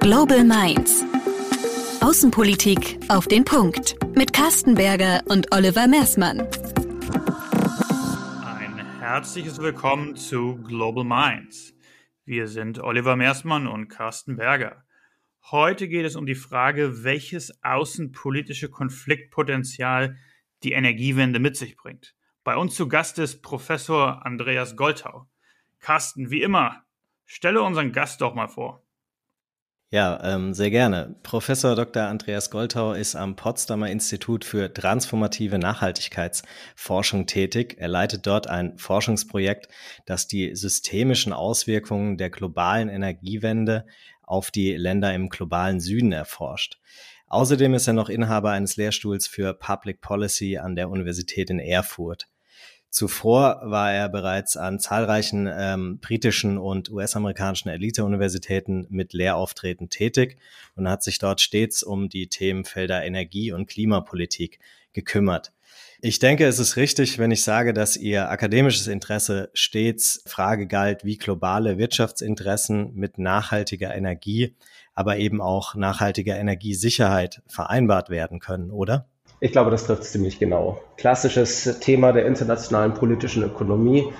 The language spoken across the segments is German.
Global Minds. Außenpolitik auf den Punkt. Mit Carsten Berger und Oliver Mersmann. Ein herzliches Willkommen zu Global Minds. Wir sind Oliver Mersmann und Carsten Berger. Heute geht es um die Frage, welches außenpolitische Konfliktpotenzial die Energiewende mit sich bringt. Bei uns zu Gast ist Professor Andreas Goltau. Carsten, wie immer, stelle unseren Gast doch mal vor. Ja, ähm, sehr gerne. Professor Dr. Andreas Goltau ist am Potsdamer Institut für transformative Nachhaltigkeitsforschung tätig. Er leitet dort ein Forschungsprojekt, das die systemischen Auswirkungen der globalen Energiewende auf die Länder im globalen Süden erforscht. Außerdem ist er noch Inhaber eines Lehrstuhls für Public Policy an der Universität in Erfurt. Zuvor war er bereits an zahlreichen ähm, britischen und US-amerikanischen Elite-Universitäten mit Lehrauftreten tätig und hat sich dort stets um die Themenfelder Energie- und Klimapolitik gekümmert. Ich denke, es ist richtig, wenn ich sage, dass Ihr akademisches Interesse stets Frage galt, wie globale Wirtschaftsinteressen mit nachhaltiger Energie, aber eben auch nachhaltiger Energiesicherheit vereinbart werden können, oder? Ich glaube, das trifft ziemlich genau. Klassisches Thema der internationalen politischen Ökonomie.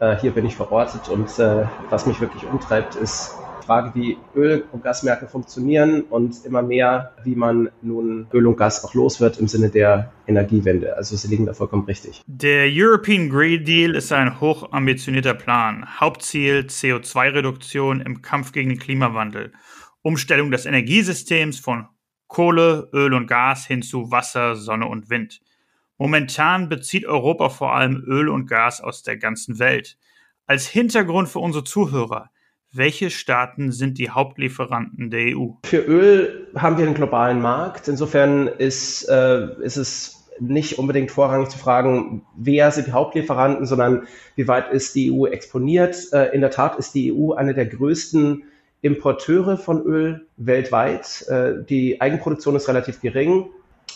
Äh, hier bin ich verortet und äh, was mich wirklich umtreibt, ist die Frage, wie Öl- und Gasmärkte funktionieren und immer mehr, wie man nun Öl und Gas auch los wird im Sinne der Energiewende. Also Sie liegen da vollkommen richtig. Der European Green Deal ist ein hochambitionierter Plan. Hauptziel CO2-Reduktion im Kampf gegen den Klimawandel. Umstellung des Energiesystems von Kohle, Öl und Gas hin zu Wasser, Sonne und Wind. Momentan bezieht Europa vor allem Öl und Gas aus der ganzen Welt. Als Hintergrund für unsere Zuhörer, welche Staaten sind die Hauptlieferanten der EU? Für Öl haben wir einen globalen Markt. Insofern ist, äh, ist es nicht unbedingt vorrangig zu fragen, wer sind die Hauptlieferanten, sondern wie weit ist die EU exponiert. Äh, in der Tat ist die EU eine der größten Importeure von Öl weltweit. Äh, die Eigenproduktion ist relativ gering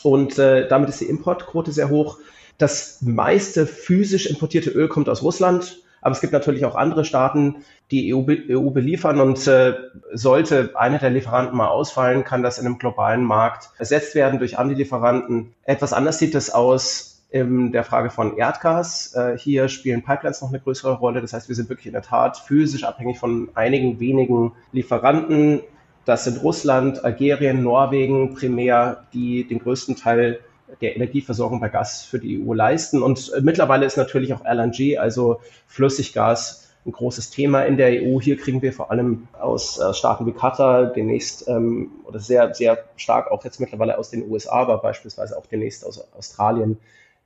und äh, damit ist die Importquote sehr hoch. Das meiste physisch importierte Öl kommt aus Russland, aber es gibt natürlich auch andere Staaten, die EU, EU beliefern und äh, sollte einer der Lieferanten mal ausfallen, kann das in einem globalen Markt ersetzt werden durch andere Lieferanten. Etwas anders sieht es aus in der Frage von Erdgas. Äh, hier spielen Pipelines noch eine größere Rolle. Das heißt, wir sind wirklich in der Tat physisch abhängig von einigen wenigen Lieferanten. Das sind Russland, Algerien, Norwegen primär, die den größten Teil der Energieversorgung bei Gas für die EU leisten. Und äh, mittlerweile ist natürlich auch LNG, also Flüssiggas, ein großes Thema in der EU. Hier kriegen wir vor allem aus äh, Staaten wie Katar demnächst ähm, oder sehr, sehr stark auch jetzt mittlerweile aus den USA, aber beispielsweise auch demnächst aus Australien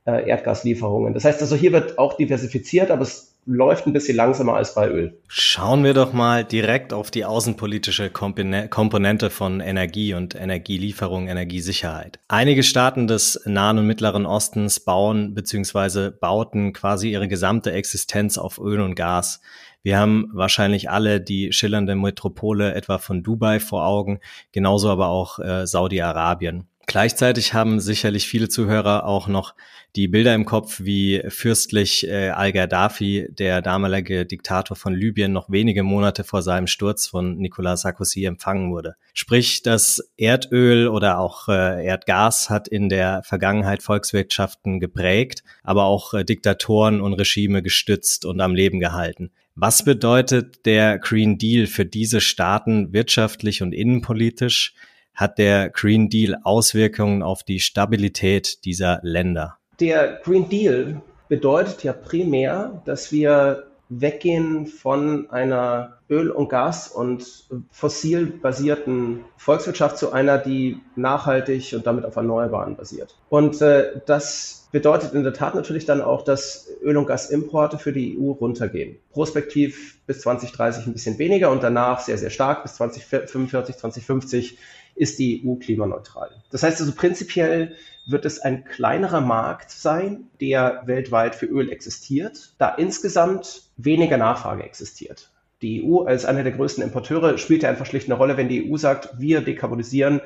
äh, Erdgaslieferungen. Das heißt also, hier wird auch diversifiziert, aber es läuft ein bisschen langsamer als bei Öl. Schauen wir doch mal direkt auf die außenpolitische Komponente von Energie und Energielieferung, Energiesicherheit. Einige Staaten des Nahen und Mittleren Ostens bauen bzw. bauten quasi ihre gesamte Existenz auf Öl und Gas. Wir haben wahrscheinlich alle die schillernde Metropole etwa von Dubai vor Augen, genauso aber auch äh, Saudi-Arabien. Gleichzeitig haben sicherlich viele Zuhörer auch noch die Bilder im Kopf, wie fürstlich äh, Al-Gaddafi, der damalige Diktator von Libyen, noch wenige Monate vor seinem Sturz von Nicolas Sarkozy empfangen wurde. Sprich, das Erdöl oder auch äh, Erdgas hat in der Vergangenheit Volkswirtschaften geprägt, aber auch äh, Diktatoren und Regime gestützt und am Leben gehalten. Was bedeutet der Green Deal für diese Staaten wirtschaftlich und innenpolitisch? Hat der Green Deal Auswirkungen auf die Stabilität dieser Länder? Der Green Deal bedeutet ja primär, dass wir weggehen von einer Öl- und Gas- und fossil basierten Volkswirtschaft zu einer, die nachhaltig und damit auf Erneuerbaren basiert. Und äh, das bedeutet in der Tat natürlich dann auch, dass Öl- und Gasimporte für die EU runtergehen. Prospektiv bis 2030 ein bisschen weniger und danach sehr, sehr stark bis 2045, 2050 ist die EU klimaneutral. Das heißt also prinzipiell wird es ein kleinerer Markt sein, der weltweit für Öl existiert, da insgesamt weniger Nachfrage existiert. Die EU als einer der größten Importeure spielt ja einfach schlicht eine Rolle, wenn die EU sagt, wir dekarbonisieren,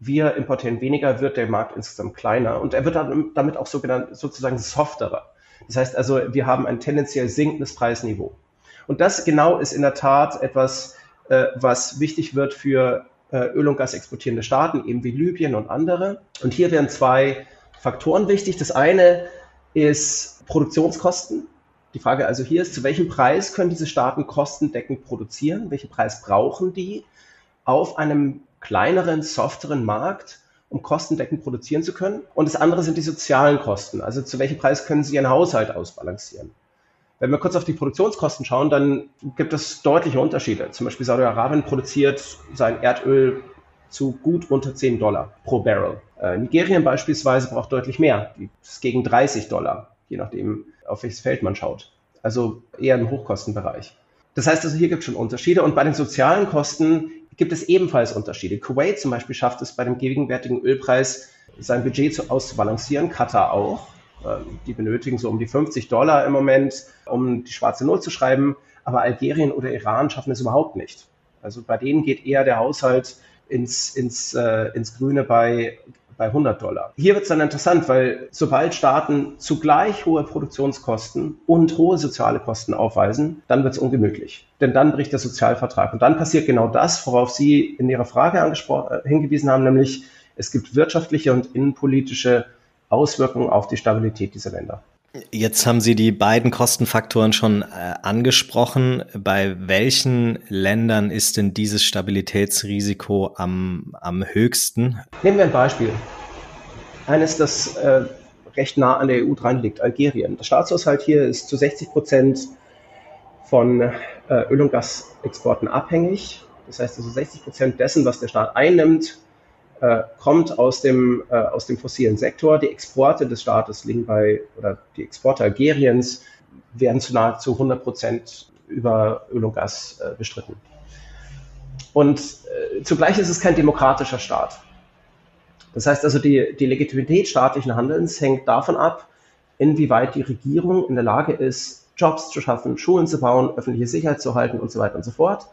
wir importieren weniger, wird der Markt insgesamt kleiner und er wird damit auch sogenannt, sozusagen softerer. Das heißt also, wir haben ein tendenziell sinkendes Preisniveau. Und das genau ist in der Tat etwas, äh, was wichtig wird für Öl und Gas exportierende Staaten, eben wie Libyen und andere. Und hier wären zwei Faktoren wichtig. Das eine ist Produktionskosten. Die Frage also hier ist, zu welchem Preis können diese Staaten kostendeckend produzieren? Welchen Preis brauchen die auf einem kleineren, softeren Markt, um kostendeckend produzieren zu können? Und das andere sind die sozialen Kosten. Also zu welchem Preis können sie ihren Haushalt ausbalancieren? Wenn wir kurz auf die Produktionskosten schauen, dann gibt es deutliche Unterschiede. Zum Beispiel Saudi-Arabien produziert sein Erdöl zu gut unter 10 Dollar pro Barrel. Äh, Nigerien beispielsweise braucht deutlich mehr, ist gegen 30 Dollar, je nachdem, auf welches Feld man schaut. Also eher im Hochkostenbereich. Das heißt also, hier gibt es schon Unterschiede. Und bei den sozialen Kosten gibt es ebenfalls Unterschiede. Kuwait zum Beispiel schafft es bei dem gegenwärtigen Ölpreis, sein Budget zu, auszubalancieren, Katar auch. Ähm, die benötigen so um die 50 Dollar im Moment, um die schwarze Null zu schreiben. Aber Algerien oder Iran schaffen es überhaupt nicht. Also bei denen geht eher der Haushalt ins, ins, äh, ins Grüne bei, bei 100 Dollar. Hier wird es dann interessant, weil sobald Staaten zugleich hohe Produktionskosten und hohe soziale Kosten aufweisen, dann wird es ungemütlich. Denn dann bricht der Sozialvertrag. Und dann passiert genau das, worauf Sie in Ihrer Frage äh, hingewiesen haben, nämlich es gibt wirtschaftliche und innenpolitische Auswirkungen auf die Stabilität dieser Länder. Jetzt haben Sie die beiden Kostenfaktoren schon äh, angesprochen. Bei welchen Ländern ist denn dieses Stabilitätsrisiko am, am höchsten? Nehmen wir ein Beispiel. Eines, das äh, recht nah an der EU dran liegt, Algerien. Der Staatshaushalt hier ist zu 60 Prozent von äh, Öl- und Gasexporten abhängig. Das heißt also 60 Prozent dessen, was der Staat einnimmt, äh, kommt aus dem, äh, aus dem fossilen Sektor. Die Exporte des Staates liegen bei, oder die Exporte Algeriens werden zu nahezu 100 Prozent über Öl und Gas äh, bestritten. Und äh, zugleich ist es kein demokratischer Staat. Das heißt also, die, die Legitimität staatlichen Handelns hängt davon ab, inwieweit die Regierung in der Lage ist, Jobs zu schaffen, Schulen zu bauen, öffentliche Sicherheit zu halten und so weiter und so fort.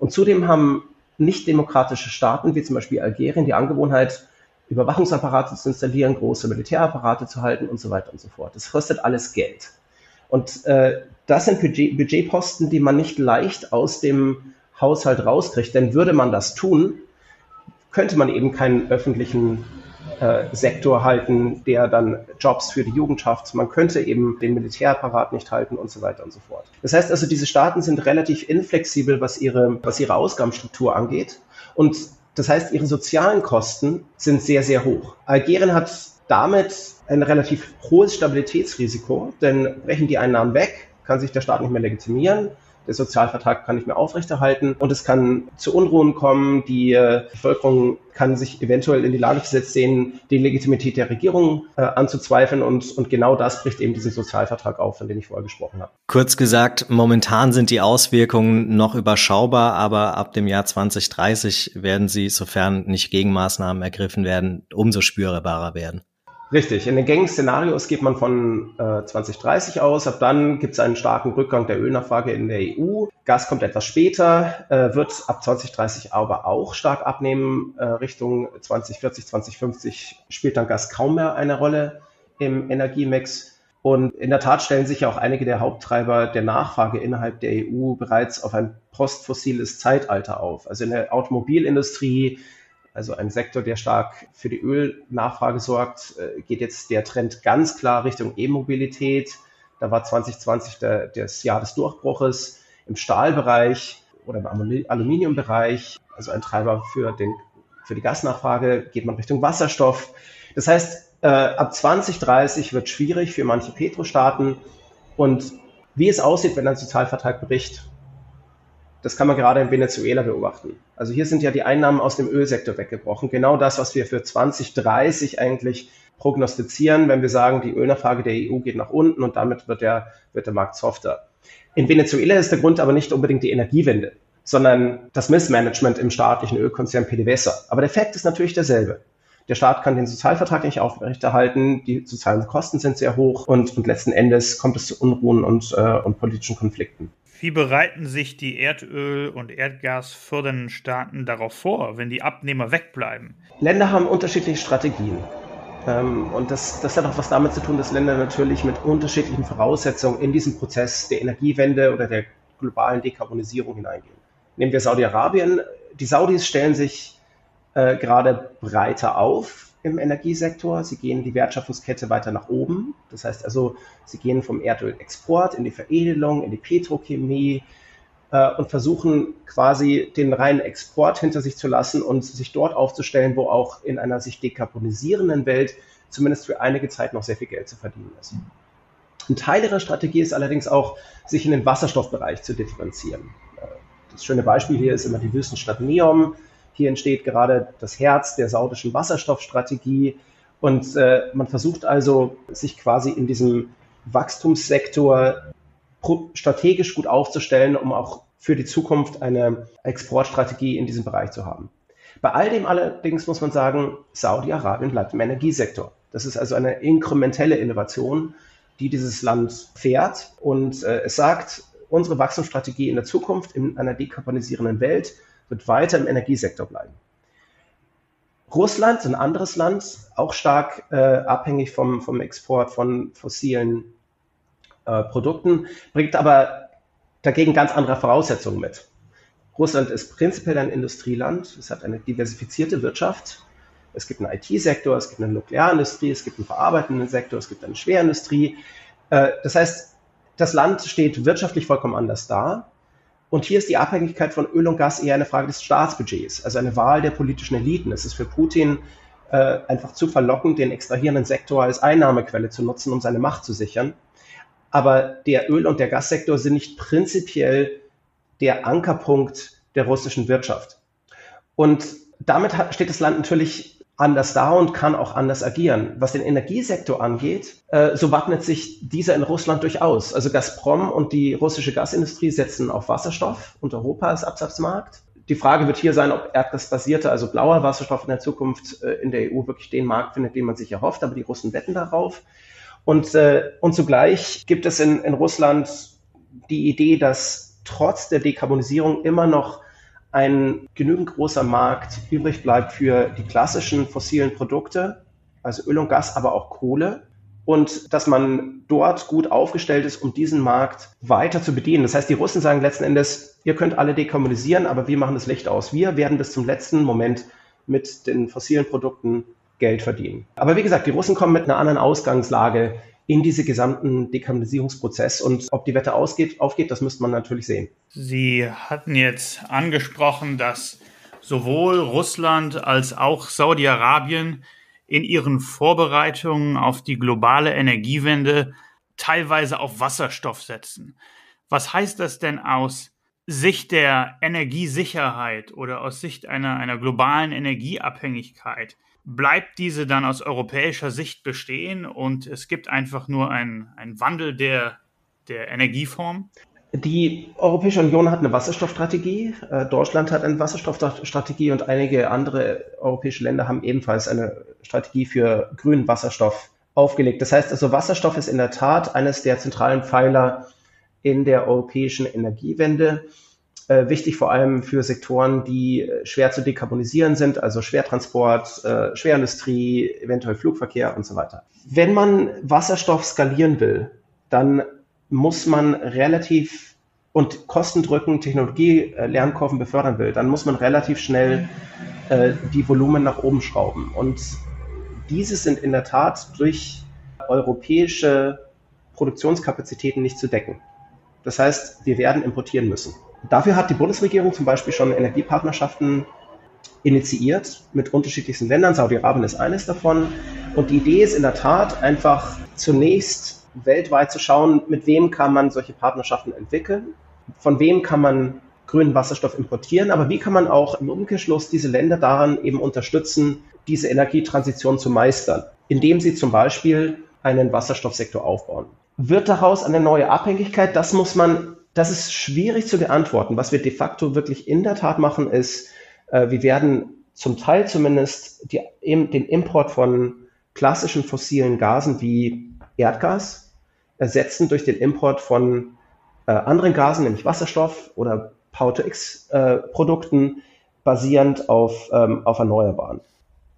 Und zudem haben nicht-demokratische Staaten, wie zum Beispiel Algerien, die Angewohnheit, Überwachungsapparate zu installieren, große Militärapparate zu halten und so weiter und so fort. Das kostet alles Geld. Und äh, das sind Budget, Budgetposten, die man nicht leicht aus dem Haushalt rauskriegt. Denn würde man das tun, könnte man eben keinen öffentlichen Sektor halten, der dann Jobs für die Jugend schafft. Man könnte eben den Militärapparat nicht halten und so weiter und so fort. Das heißt also, diese Staaten sind relativ inflexibel, was ihre, was ihre Ausgabenstruktur angeht. Und das heißt, ihre sozialen Kosten sind sehr, sehr hoch. Algerien hat damit ein relativ hohes Stabilitätsrisiko, denn brechen die Einnahmen weg, kann sich der Staat nicht mehr legitimieren der Sozialvertrag kann nicht mehr aufrechterhalten und es kann zu Unruhen kommen. Die äh, Bevölkerung kann sich eventuell in die Lage versetzt sehen, die Legitimität der Regierung äh, anzuzweifeln und, und genau das bricht eben diesen Sozialvertrag auf, von dem ich vorher gesprochen habe. Kurz gesagt, momentan sind die Auswirkungen noch überschaubar, aber ab dem Jahr 2030 werden sie, sofern nicht Gegenmaßnahmen ergriffen werden, umso spürbarer werden. Richtig, in den gängigen Szenarios geht man von äh, 2030 aus. Ab dann gibt es einen starken Rückgang der Ölnachfrage in der EU. Gas kommt etwas später, äh, wird ab 2030 aber auch stark abnehmen. Äh, Richtung 2040, 2050 spielt dann Gas kaum mehr eine Rolle im Energiemix. Und in der Tat stellen sich ja auch einige der Haupttreiber der Nachfrage innerhalb der EU bereits auf ein postfossiles Zeitalter auf. Also in der Automobilindustrie also ein Sektor, der stark für die Ölnachfrage sorgt, äh, geht jetzt der Trend ganz klar Richtung E-Mobilität. Da war 2020 der, das Jahr des Durchbruches im Stahlbereich oder im Aluminiumbereich, also ein Treiber für, den, für die Gasnachfrage, geht man Richtung Wasserstoff. Das heißt, äh, ab 2030 wird schwierig für manche Petrostaaten. Und wie es aussieht, wenn ein Sozialvertrag bricht, das kann man gerade in Venezuela beobachten. Also hier sind ja die Einnahmen aus dem Ölsektor weggebrochen. Genau das, was wir für 2030 eigentlich prognostizieren, wenn wir sagen, die Ölnachfrage der EU geht nach unten und damit wird der, wird der Markt softer. In Venezuela ist der Grund aber nicht unbedingt die Energiewende, sondern das Missmanagement im staatlichen Ölkonzern PDVSA. Aber der Fakt ist natürlich derselbe. Der Staat kann den Sozialvertrag nicht aufrechterhalten, die sozialen Kosten sind sehr hoch und, und letzten Endes kommt es zu Unruhen und, äh, und politischen Konflikten. Wie bereiten sich die Erdöl- und Erdgasfördernden Staaten darauf vor, wenn die Abnehmer wegbleiben? Länder haben unterschiedliche Strategien. Ähm, und das, das hat auch was damit zu tun, dass Länder natürlich mit unterschiedlichen Voraussetzungen in diesen Prozess der Energiewende oder der globalen Dekarbonisierung hineingehen. Nehmen wir Saudi-Arabien. Die Saudis stellen sich äh, gerade breiter auf im Energiesektor. Sie gehen die Wertschöpfungskette weiter nach oben. Das heißt also, sie gehen vom Erdölexport in die Veredelung, in die Petrochemie äh, und versuchen quasi den reinen Export hinter sich zu lassen und sich dort aufzustellen, wo auch in einer sich dekarbonisierenden Welt zumindest für einige Zeit noch sehr viel Geld zu verdienen ist. Ein Teil ihrer Strategie ist allerdings auch, sich in den Wasserstoffbereich zu differenzieren. Äh, das schöne Beispiel hier ist immer die Wüstenstadt Neom hier entsteht gerade das Herz der saudischen Wasserstoffstrategie. Und äh, man versucht also, sich quasi in diesem Wachstumssektor strategisch gut aufzustellen, um auch für die Zukunft eine Exportstrategie in diesem Bereich zu haben. Bei all dem allerdings muss man sagen, Saudi-Arabien bleibt im Energiesektor. Das ist also eine inkrementelle Innovation, die dieses Land fährt. Und äh, es sagt, unsere Wachstumsstrategie in der Zukunft in einer dekarbonisierenden Welt wird weiter im Energiesektor bleiben. Russland, ein anderes Land, auch stark äh, abhängig vom, vom Export von fossilen äh, Produkten, bringt aber dagegen ganz andere Voraussetzungen mit. Russland ist prinzipiell ein Industrieland, es hat eine diversifizierte Wirtschaft, es gibt einen IT-Sektor, es gibt eine Nuklearindustrie, es gibt einen verarbeitenden Sektor, es gibt eine Schwerindustrie. Äh, das heißt, das Land steht wirtschaftlich vollkommen anders da. Und hier ist die Abhängigkeit von Öl und Gas eher eine Frage des Staatsbudgets, also eine Wahl der politischen Eliten. Es ist für Putin äh, einfach zu verlockend, den extrahierenden Sektor als Einnahmequelle zu nutzen, um seine Macht zu sichern. Aber der Öl- und der Gassektor sind nicht prinzipiell der Ankerpunkt der russischen Wirtschaft. Und damit steht das Land natürlich anders da und kann auch anders agieren. Was den Energiesektor angeht, äh, so wappnet sich dieser in Russland durchaus. Also Gazprom und die russische Gasindustrie setzen auf Wasserstoff und Europa als Absatzmarkt. Die Frage wird hier sein, ob erdgasbasierter, also blauer Wasserstoff in der Zukunft äh, in der EU wirklich den Markt findet, den man sich erhofft, aber die Russen wetten darauf. Und, äh, und zugleich gibt es in, in Russland die Idee, dass trotz der Dekarbonisierung immer noch ein genügend großer Markt übrig bleibt für die klassischen fossilen Produkte, also Öl und Gas, aber auch Kohle. Und dass man dort gut aufgestellt ist, um diesen Markt weiter zu bedienen. Das heißt, die Russen sagen letzten Endes, ihr könnt alle dekarbonisieren, aber wir machen das Licht aus. Wir werden bis zum letzten Moment mit den fossilen Produkten Geld verdienen. Aber wie gesagt, die Russen kommen mit einer anderen Ausgangslage in diese gesamten Dekarbonisierungsprozess. Und ob die Wette ausgeht, aufgeht, das müsste man natürlich sehen. Sie hatten jetzt angesprochen, dass sowohl Russland als auch Saudi-Arabien in ihren Vorbereitungen auf die globale Energiewende teilweise auf Wasserstoff setzen. Was heißt das denn aus Sicht der Energiesicherheit oder aus Sicht einer, einer globalen Energieabhängigkeit? Bleibt diese dann aus europäischer Sicht bestehen und es gibt einfach nur einen, Wandel der, der Energieform? Die Europäische Union hat eine Wasserstoffstrategie. Äh, Deutschland hat eine Wasserstoffstrategie und einige andere europäische Länder haben ebenfalls eine Strategie für grünen Wasserstoff aufgelegt. Das heißt also, Wasserstoff ist in der Tat eines der zentralen Pfeiler in der europäischen Energiewende. Äh, wichtig vor allem für Sektoren, die äh, schwer zu dekarbonisieren sind, also Schwertransport, äh, Schwerindustrie, eventuell Flugverkehr und so weiter. Wenn man Wasserstoff skalieren will, dann muss man relativ und kostendrückend Technologie-Lernkurven äh, befördern will, dann muss man relativ schnell äh, die Volumen nach oben schrauben. Und diese sind in der Tat durch europäische Produktionskapazitäten nicht zu decken. Das heißt, wir werden importieren müssen. Dafür hat die Bundesregierung zum Beispiel schon Energiepartnerschaften initiiert mit unterschiedlichsten Ländern. Saudi-Arabien ist eines davon. Und die Idee ist in der Tat einfach zunächst weltweit zu schauen, mit wem kann man solche Partnerschaften entwickeln, von wem kann man grünen Wasserstoff importieren, aber wie kann man auch im Umkehrschluss diese Länder daran eben unterstützen, diese Energietransition zu meistern, indem sie zum Beispiel einen Wasserstoffsektor aufbauen. Wird daraus eine neue Abhängigkeit? Das muss man das ist schwierig zu beantworten. Was wir de facto wirklich in der Tat machen, ist, äh, wir werden zum Teil zumindest die, im, den Import von klassischen fossilen Gasen wie Erdgas ersetzen durch den Import von äh, anderen Gasen, nämlich Wasserstoff oder Power-to-X-Produkten, äh, basierend auf, ähm, auf Erneuerbaren.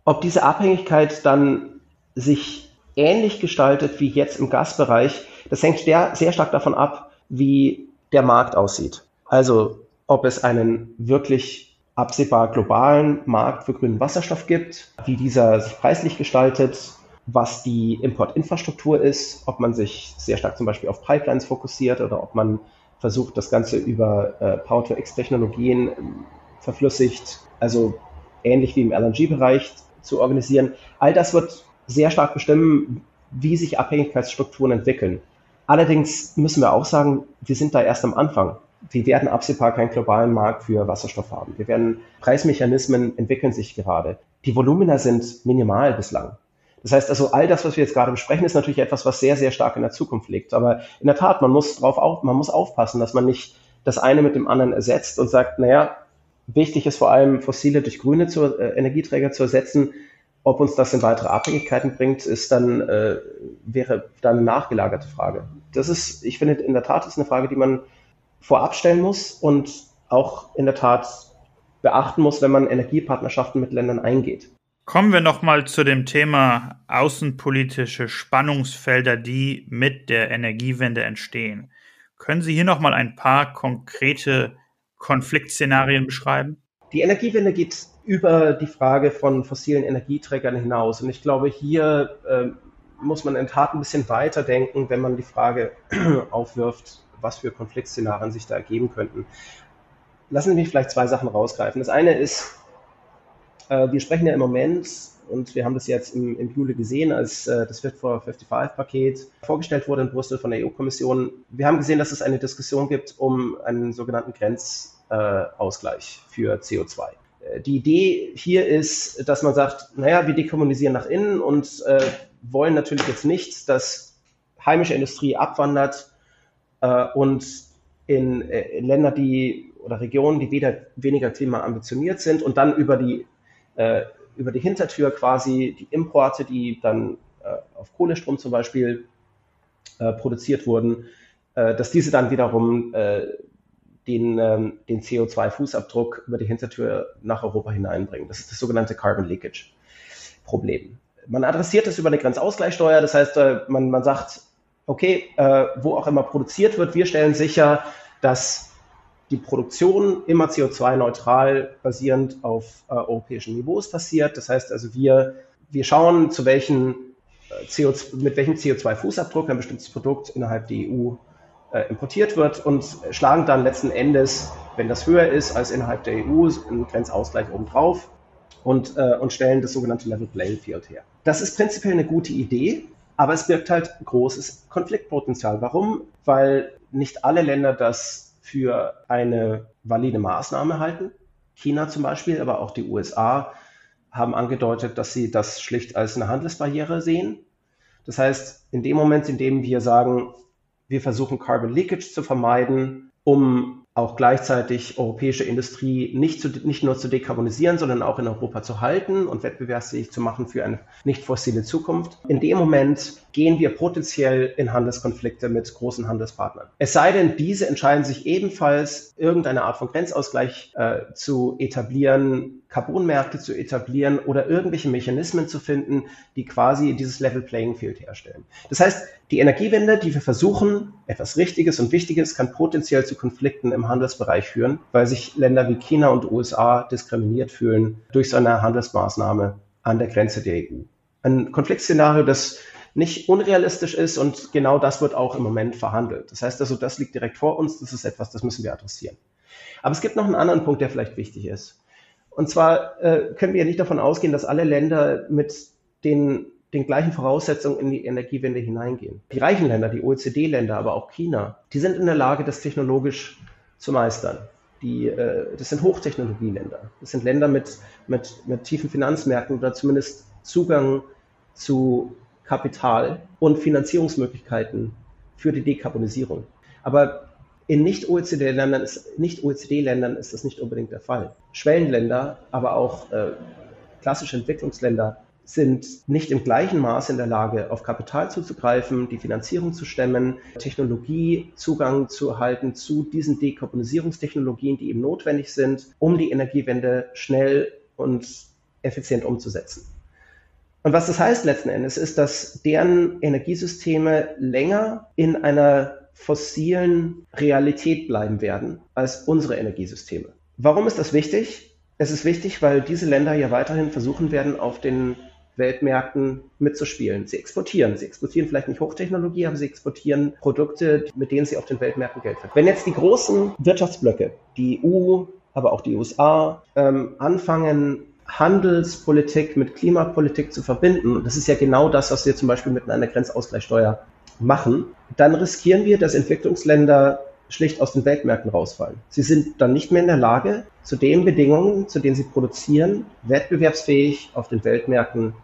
Ob diese Abhängigkeit dann sich ähnlich gestaltet wie jetzt im Gasbereich, das hängt sehr, sehr stark davon ab, wie der Markt aussieht. Also ob es einen wirklich absehbar globalen Markt für grünen Wasserstoff gibt, wie dieser sich preislich gestaltet, was die Importinfrastruktur ist, ob man sich sehr stark zum Beispiel auf Pipelines fokussiert oder ob man versucht, das Ganze über äh, Power-to-X-Technologien äh, verflüssigt, also ähnlich wie im LNG-Bereich zu organisieren. All das wird sehr stark bestimmen, wie sich Abhängigkeitsstrukturen entwickeln. Allerdings müssen wir auch sagen, wir sind da erst am Anfang. Wir werden absehbar keinen globalen Markt für Wasserstoff haben. Wir werden Preismechanismen entwickeln sich gerade. Die Volumina sind minimal bislang. Das heißt also, all das, was wir jetzt gerade besprechen, ist natürlich etwas, was sehr, sehr stark in der Zukunft liegt. Aber in der Tat, man muss drauf auf, man muss aufpassen, dass man nicht das eine mit dem anderen ersetzt und sagt, naja, wichtig ist vor allem fossile durch grüne zu, äh, Energieträger zu ersetzen. Ob uns das in weitere Abhängigkeiten bringt, ist dann, äh, wäre dann eine nachgelagerte Frage. Das ist, ich finde, in der Tat ist eine Frage, die man vorab stellen muss und auch in der Tat beachten muss, wenn man Energiepartnerschaften mit Ländern eingeht. Kommen wir nochmal zu dem Thema außenpolitische Spannungsfelder, die mit der Energiewende entstehen. Können Sie hier nochmal ein paar konkrete Konfliktszenarien beschreiben? Die Energiewende geht über die Frage von fossilen Energieträgern hinaus. Und ich glaube, hier äh, muss man in Tat ein bisschen weiter denken, wenn man die Frage aufwirft, was für Konfliktszenarien sich da ergeben könnten. Lassen Sie mich vielleicht zwei Sachen rausgreifen. Das eine ist, äh, wir sprechen ja im Moment, und wir haben das jetzt im, im Juli gesehen, als äh, das Fit for 55-Paket vorgestellt wurde in Brüssel von der EU-Kommission. Wir haben gesehen, dass es eine Diskussion gibt um einen sogenannten Grenzausgleich für CO2. Äh, die Idee hier ist, dass man sagt, naja, wir dekommunisieren nach innen und äh, wollen natürlich jetzt nicht, dass heimische Industrie abwandert äh, und in, äh, in Länder, die oder Regionen, die weder weniger klimaambitioniert sind und dann über die äh, über die Hintertür quasi die Importe, die dann äh, auf Kohlestrom zum Beispiel produziert wurden, dass diese dann wiederum den, ähm, den CO2-Fußabdruck über die Hintertür nach Europa hineinbringen. Das ist das sogenannte Carbon Leakage-Problem. Man adressiert es über eine Grenzausgleichssteuer, das heißt, äh, man, man sagt, okay, äh, wo auch immer produziert wird, wir stellen sicher, dass die Produktion immer CO2-neutral basierend auf äh, europäischen Niveaus passiert. Das heißt also, wir, wir schauen, zu welchen äh, CO2, mit welchem CO2-Fußabdruck ein bestimmtes Produkt innerhalb der EU äh, importiert wird und schlagen dann letzten Endes, wenn das höher ist als innerhalb der EU, einen Grenzausgleich obendrauf und, äh, und stellen das sogenannte Level Playing Field her. Das ist prinzipiell eine gute Idee, aber es birgt halt großes Konfliktpotenzial. Warum? Weil nicht alle Länder das für eine valide Maßnahme halten. China zum Beispiel, aber auch die USA haben angedeutet, dass sie das schlicht als eine Handelsbarriere sehen. Das heißt, in dem Moment, in dem wir sagen, wir versuchen Carbon Leakage zu vermeiden, um auch gleichzeitig europäische Industrie nicht, zu, nicht nur zu dekarbonisieren, sondern auch in Europa zu halten und wettbewerbsfähig zu machen für eine nicht fossile Zukunft. In dem Moment gehen wir potenziell in Handelskonflikte mit großen Handelspartnern. Es sei denn, diese entscheiden sich ebenfalls, irgendeine Art von Grenzausgleich äh, zu etablieren, Carbonmärkte zu etablieren oder irgendwelche Mechanismen zu finden, die quasi dieses Level Playing Field herstellen. Das heißt, die Energiewende, die wir versuchen, etwas Richtiges und Wichtiges, kann potenziell zu Konflikten im Handelsbereich führen, weil sich Länder wie China und USA diskriminiert fühlen durch so eine Handelsmaßnahme an der Grenze der EU. Ein Konfliktszenario, das nicht unrealistisch ist und genau das wird auch im Moment verhandelt. Das heißt also, das liegt direkt vor uns, das ist etwas, das müssen wir adressieren. Aber es gibt noch einen anderen Punkt, der vielleicht wichtig ist. Und zwar äh, können wir ja nicht davon ausgehen, dass alle Länder mit den, den gleichen Voraussetzungen in die Energiewende hineingehen. Die reichen Länder, die OECD-Länder, aber auch China, die sind in der Lage, das technologisch zu meistern. Die, äh, das sind Hochtechnologieländer. Das sind Länder mit, mit, mit tiefen Finanzmärkten oder zumindest Zugang zu Kapital und Finanzierungsmöglichkeiten für die Dekarbonisierung. Aber in Nicht-OECD-Ländern ist, Nicht -OECD ist das nicht unbedingt der Fall. Schwellenländer, aber auch äh, klassische Entwicklungsländer sind nicht im gleichen Maß in der Lage, auf Kapital zuzugreifen, die Finanzierung zu stemmen, Technologiezugang zu erhalten zu diesen Dekarbonisierungstechnologien, die eben notwendig sind, um die Energiewende schnell und effizient umzusetzen. Und was das heißt letzten Endes, ist, dass deren Energiesysteme länger in einer fossilen Realität bleiben werden als unsere Energiesysteme. Warum ist das wichtig? Es ist wichtig, weil diese Länder ja weiterhin versuchen werden, auf den Weltmärkten mitzuspielen. Sie exportieren. Sie exportieren vielleicht nicht Hochtechnologie, aber sie exportieren Produkte, mit denen sie auf den Weltmärkten Geld verdienen. Wenn jetzt die großen Wirtschaftsblöcke, die EU, aber auch die USA, ähm, anfangen, Handelspolitik mit Klimapolitik zu verbinden, und das ist ja genau das, was wir zum Beispiel mit einer Grenzausgleichssteuer machen, dann riskieren wir, dass Entwicklungsländer schlicht aus den Weltmärkten rausfallen. Sie sind dann nicht mehr in der Lage, zu den Bedingungen, zu denen sie produzieren, wettbewerbsfähig auf den Weltmärkten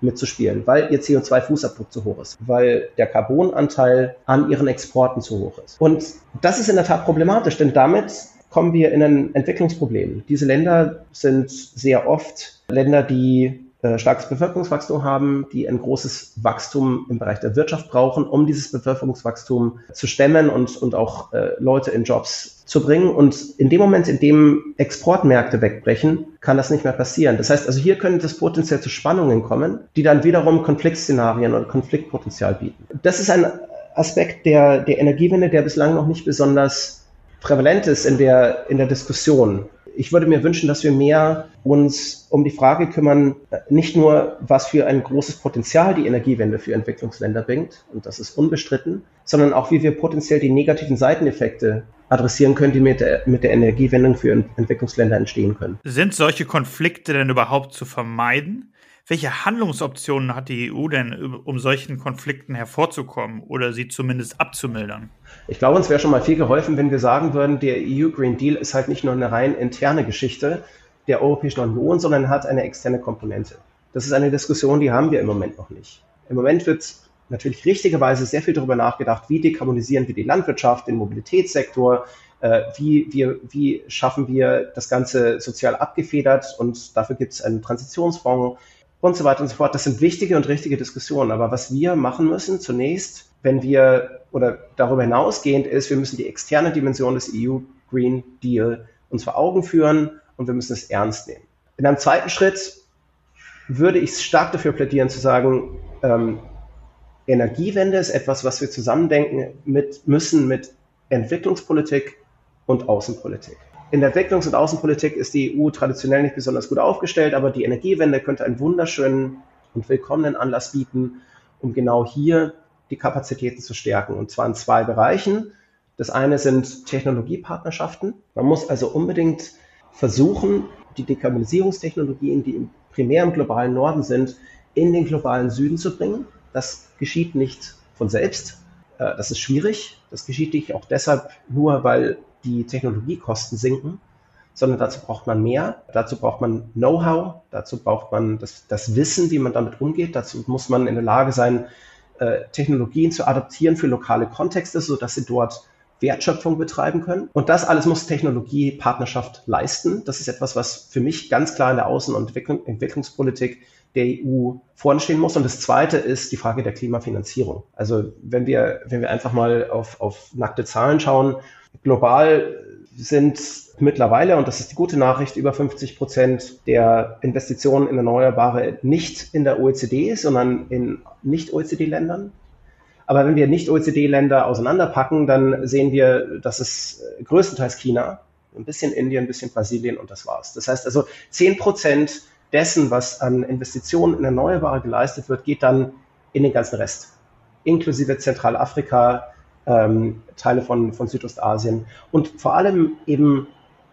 mitzuspielen, weil ihr CO2-Fußabdruck zu hoch ist, weil der Carbonanteil an ihren Exporten zu hoch ist. Und das ist in der Tat problematisch, denn damit kommen wir in ein Entwicklungsproblem. Diese Länder sind sehr oft Länder, die starkes Bevölkerungswachstum haben, die ein großes Wachstum im Bereich der Wirtschaft brauchen, um dieses Bevölkerungswachstum zu stemmen und, und auch äh, Leute in Jobs zu bringen. Und in dem Moment, in dem Exportmärkte wegbrechen, kann das nicht mehr passieren. Das heißt also, hier können das potenziell zu Spannungen kommen, die dann wiederum Konfliktszenarien oder Konfliktpotenzial bieten. Das ist ein Aspekt der, der Energiewende, der bislang noch nicht besonders prävalent ist in der, in der Diskussion ich würde mir wünschen, dass wir mehr uns um die Frage kümmern, nicht nur, was für ein großes Potenzial die Energiewende für Entwicklungsländer bringt, und das ist unbestritten, sondern auch, wie wir potenziell die negativen Seiteneffekte adressieren können, die mit der, mit der Energiewende für Entwicklungsländer entstehen können. Sind solche Konflikte denn überhaupt zu vermeiden? Welche Handlungsoptionen hat die EU denn, um solchen Konflikten hervorzukommen oder sie zumindest abzumildern? Ich glaube, uns wäre schon mal viel geholfen, wenn wir sagen würden, der EU Green Deal ist halt nicht nur eine rein interne Geschichte der Europäischen Union, sondern hat eine externe Komponente. Das ist eine Diskussion, die haben wir im Moment noch nicht. Im Moment wird natürlich richtigerweise sehr viel darüber nachgedacht, wie dekarbonisieren wir die Landwirtschaft, den Mobilitätssektor, äh, wie, wie, wie schaffen wir das Ganze sozial abgefedert und dafür gibt es einen Transitionsfonds und so weiter und so fort. Das sind wichtige und richtige Diskussionen. Aber was wir machen müssen zunächst, wenn wir oder darüber hinausgehend ist, wir müssen die externe Dimension des EU Green Deal uns vor Augen führen und wir müssen es ernst nehmen. In einem zweiten Schritt würde ich stark dafür plädieren zu sagen, ähm, Energiewende ist etwas, was wir zusammendenken mit, müssen mit Entwicklungspolitik und Außenpolitik. In der Entwicklungs- und Außenpolitik ist die EU traditionell nicht besonders gut aufgestellt, aber die Energiewende könnte einen wunderschönen und willkommenen Anlass bieten, um genau hier die Kapazitäten zu stärken. Und zwar in zwei Bereichen. Das eine sind Technologiepartnerschaften. Man muss also unbedingt versuchen, die Dekarbonisierungstechnologien, die primär im globalen Norden sind, in den globalen Süden zu bringen. Das geschieht nicht von selbst. Äh, das ist schwierig. Das geschieht nicht auch deshalb nur, weil die Technologiekosten sinken, sondern dazu braucht man mehr. Dazu braucht man Know-how, dazu braucht man das, das, Wissen, wie man damit umgeht. Dazu muss man in der Lage sein, äh, Technologien zu adaptieren für lokale Kontexte, sodass sie dort Wertschöpfung betreiben können. Und das alles muss Technologiepartnerschaft leisten. Das ist etwas, was für mich ganz klar in der Außen- und Entwicklungspolitik der EU vorne stehen muss. Und das zweite ist die Frage der Klimafinanzierung. Also wenn wir, wenn wir einfach mal auf, auf nackte Zahlen schauen, global sind mittlerweile, und das ist die gute Nachricht, über 50 Prozent der Investitionen in Erneuerbare nicht in der OECD, sondern in Nicht-OECD-Ländern. Aber wenn wir Nicht-OECD-Länder auseinanderpacken, dann sehen wir, dass es größtenteils China, ein bisschen Indien, ein bisschen Brasilien und das war's. Das heißt also, 10 Prozent dessen, was an Investitionen in Erneuerbare geleistet wird, geht dann in den ganzen Rest, inklusive Zentralafrika, ähm, Teile von, von Südostasien und vor allem eben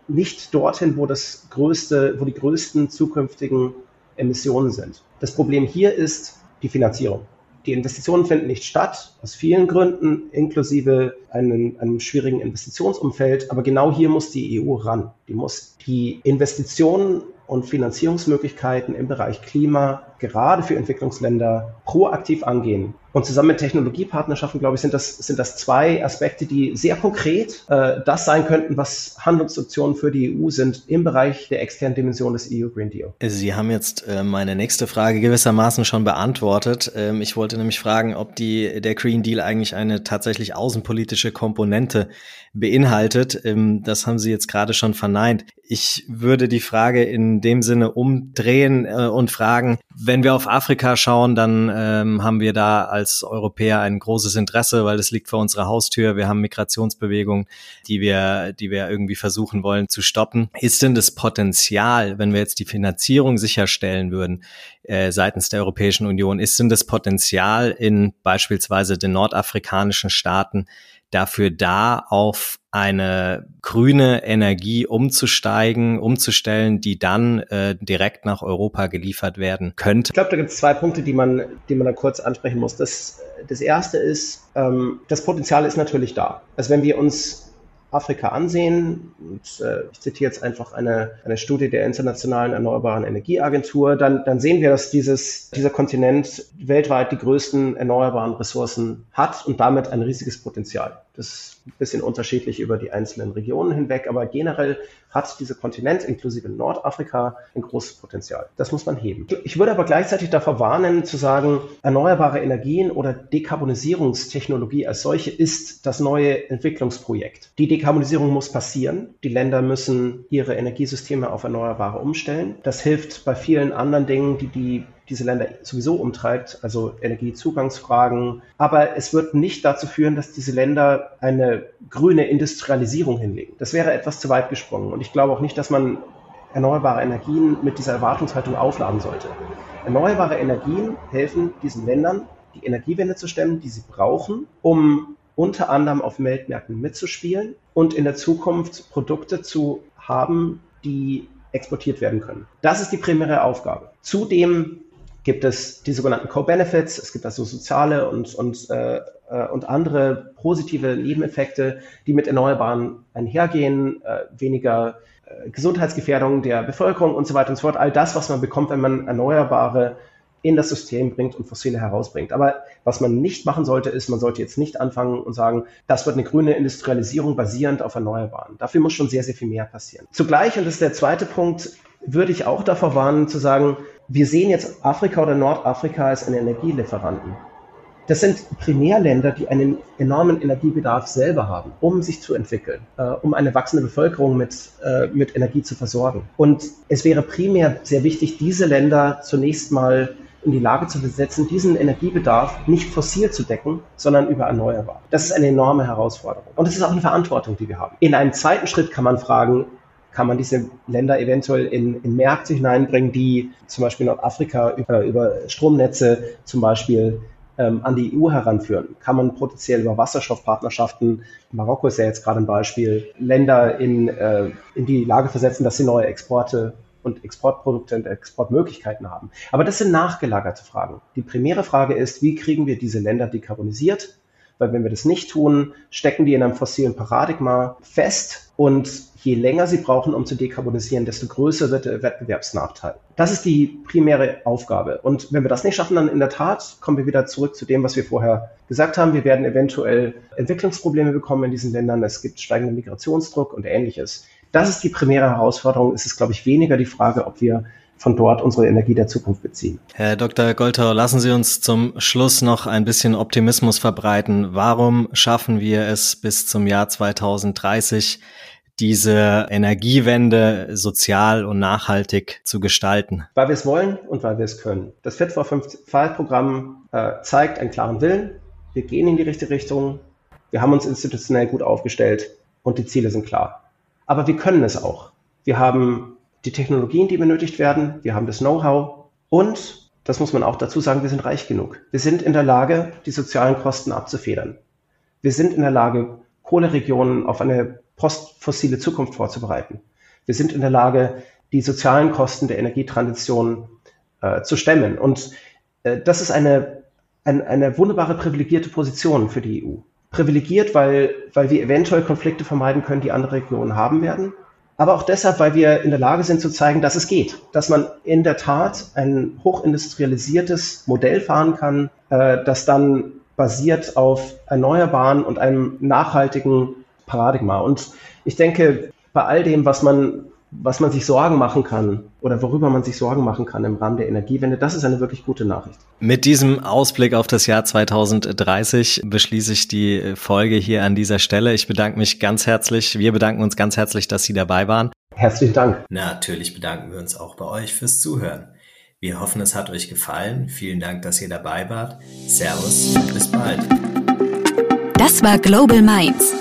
nicht dorthin, wo das größte, wo die größten zukünftigen Emissionen sind. Das Problem hier ist die Finanzierung. Die Investitionen finden nicht statt, aus vielen Gründen, inklusive einem, einem schwierigen Investitionsumfeld. Aber genau hier muss die EU ran. Die muss die Investitionen und Finanzierungsmöglichkeiten im Bereich Klima gerade für Entwicklungsländer proaktiv angehen. Und zusammen mit Technologiepartnerschaften, glaube ich, sind das, sind das zwei Aspekte, die sehr konkret äh, das sein könnten, was Handlungsoptionen für die EU sind im Bereich der externen Dimension des EU Green Deal. Sie haben jetzt äh, meine nächste Frage gewissermaßen schon beantwortet. Ähm, ich wollte nämlich fragen, ob die, der Green Deal eigentlich eine tatsächlich außenpolitische Komponente beinhaltet. Ähm, das haben Sie jetzt gerade schon verneint. Ich würde die Frage in dem Sinne umdrehen äh, und fragen, wenn wir auf Afrika schauen, dann ähm, haben wir da als Europäer ein großes Interesse, weil es liegt vor unserer Haustür. Wir haben Migrationsbewegungen, die wir, die wir irgendwie versuchen wollen zu stoppen. Ist denn das Potenzial, wenn wir jetzt die Finanzierung sicherstellen würden, äh, seitens der Europäischen Union, ist denn das Potenzial in beispielsweise den nordafrikanischen Staaten dafür da, auf eine grüne Energie umzusteigen, umzustellen, die dann äh, direkt nach Europa geliefert werden könnte? Ich glaube, da gibt es zwei Punkte, die man, die man da kurz ansprechen muss. Das, das erste ist, ähm, das Potenzial ist natürlich da. Also wenn wir uns Afrika ansehen, und äh, ich zitiere jetzt einfach eine, eine Studie der Internationalen Erneuerbaren Energieagentur, dann, dann sehen wir, dass dieses, dieser Kontinent weltweit die größten erneuerbaren Ressourcen hat und damit ein riesiges Potenzial. Das ist ein bisschen unterschiedlich über die einzelnen Regionen hinweg, aber generell hat dieser Kontinent inklusive Nordafrika ein großes Potenzial. Das muss man heben. Ich würde aber gleichzeitig davor warnen, zu sagen, erneuerbare Energien oder Dekarbonisierungstechnologie als solche ist das neue Entwicklungsprojekt. Die Dekarbonisierung muss passieren. Die Länder müssen ihre Energiesysteme auf Erneuerbare umstellen. Das hilft bei vielen anderen Dingen, die die diese Länder sowieso umtreibt, also Energiezugangsfragen. Aber es wird nicht dazu führen, dass diese Länder eine grüne Industrialisierung hinlegen. Das wäre etwas zu weit gesprungen. Und ich glaube auch nicht, dass man erneuerbare Energien mit dieser Erwartungshaltung aufladen sollte. Erneuerbare Energien helfen diesen Ländern, die Energiewende zu stemmen, die sie brauchen, um unter anderem auf Weltmärkten mitzuspielen und in der Zukunft Produkte zu haben, die exportiert werden können. Das ist die primäre Aufgabe. Zudem gibt es die sogenannten Co-Benefits, es gibt also soziale und, und, äh, äh, und andere positive Nebeneffekte, die mit Erneuerbaren einhergehen, äh, weniger äh, Gesundheitsgefährdung der Bevölkerung und so weiter und so fort. All das, was man bekommt, wenn man Erneuerbare in das System bringt und fossile herausbringt. Aber was man nicht machen sollte, ist, man sollte jetzt nicht anfangen und sagen, das wird eine grüne Industrialisierung basierend auf Erneuerbaren. Dafür muss schon sehr, sehr viel mehr passieren. Zugleich, und das ist der zweite Punkt, würde ich auch davor warnen zu sagen, wir sehen jetzt Afrika oder Nordafrika als einen Energielieferanten. Das sind Primärländer, die einen enormen Energiebedarf selber haben, um sich zu entwickeln, äh, um eine wachsende Bevölkerung mit, äh, mit Energie zu versorgen. Und es wäre primär sehr wichtig, diese Länder zunächst mal in die Lage zu besetzen, diesen Energiebedarf nicht fossil zu decken, sondern über erneuerbar. Das ist eine enorme Herausforderung. Und es ist auch eine Verantwortung, die wir haben. In einem zweiten Schritt kann man fragen, kann man diese Länder eventuell in, in Märkte hineinbringen, die zum Beispiel Nordafrika über, über Stromnetze zum Beispiel ähm, an die EU heranführen? Kann man potenziell über Wasserstoffpartnerschaften, Marokko ist ja jetzt gerade ein Beispiel, Länder in, äh, in die Lage versetzen, dass sie neue Exporte und Exportprodukte und Exportmöglichkeiten haben. Aber das sind nachgelagerte Fragen. Die primäre Frage ist, wie kriegen wir diese Länder dekarbonisiert? Weil wenn wir das nicht tun, stecken die in einem fossilen Paradigma fest und je länger sie brauchen, um zu dekarbonisieren, desto größer wird der Wettbewerbsnachteil. Das ist die primäre Aufgabe. Und wenn wir das nicht schaffen, dann in der Tat kommen wir wieder zurück zu dem, was wir vorher gesagt haben. Wir werden eventuell Entwicklungsprobleme bekommen in diesen Ländern. Es gibt steigenden Migrationsdruck und ähnliches. Das ist die primäre Herausforderung. Es ist, glaube ich, weniger die Frage, ob wir von dort unsere Energie der Zukunft beziehen. Herr Dr. Goltau, lassen Sie uns zum Schluss noch ein bisschen Optimismus verbreiten. Warum schaffen wir es bis zum Jahr 2030, diese Energiewende sozial und nachhaltig zu gestalten? Weil wir es wollen und weil wir es können. Das Fit for 55-Programm äh, zeigt einen klaren Willen. Wir gehen in die richtige Richtung. Wir haben uns institutionell gut aufgestellt und die Ziele sind klar. Aber wir können es auch. Wir haben die Technologien, die benötigt werden. Wir haben das Know-how und das muss man auch dazu sagen, wir sind reich genug. Wir sind in der Lage, die sozialen Kosten abzufedern. Wir sind in der Lage, Kohleregionen auf eine postfossile Zukunft vorzubereiten. Wir sind in der Lage, die sozialen Kosten der Energietransition äh, zu stemmen. Und äh, das ist eine, ein, eine wunderbare privilegierte Position für die EU. Privilegiert, weil, weil wir eventuell Konflikte vermeiden können, die andere Regionen haben werden. Aber auch deshalb, weil wir in der Lage sind zu zeigen, dass es geht. Dass man in der Tat ein hochindustrialisiertes Modell fahren kann, äh, das dann basiert auf Erneuerbaren und einem nachhaltigen Paradigma. Und ich denke, bei all dem, was man, was man sich Sorgen machen kann oder worüber man sich Sorgen machen kann im Rahmen der Energiewende, das ist eine wirklich gute Nachricht. Mit diesem Ausblick auf das Jahr 2030 beschließe ich die Folge hier an dieser Stelle. Ich bedanke mich ganz herzlich. Wir bedanken uns ganz herzlich, dass Sie dabei waren. Herzlichen Dank. Natürlich bedanken wir uns auch bei euch fürs Zuhören. Wir hoffen, es hat euch gefallen. Vielen Dank, dass ihr dabei wart. Servus, bis bald. Das war Global Minds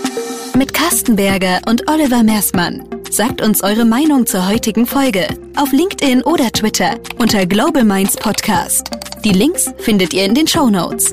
mit Carsten Berger und Oliver Mersmann. Sagt uns eure Meinung zur heutigen Folge auf LinkedIn oder Twitter unter Global Minds Podcast. Die Links findet ihr in den Show Notes.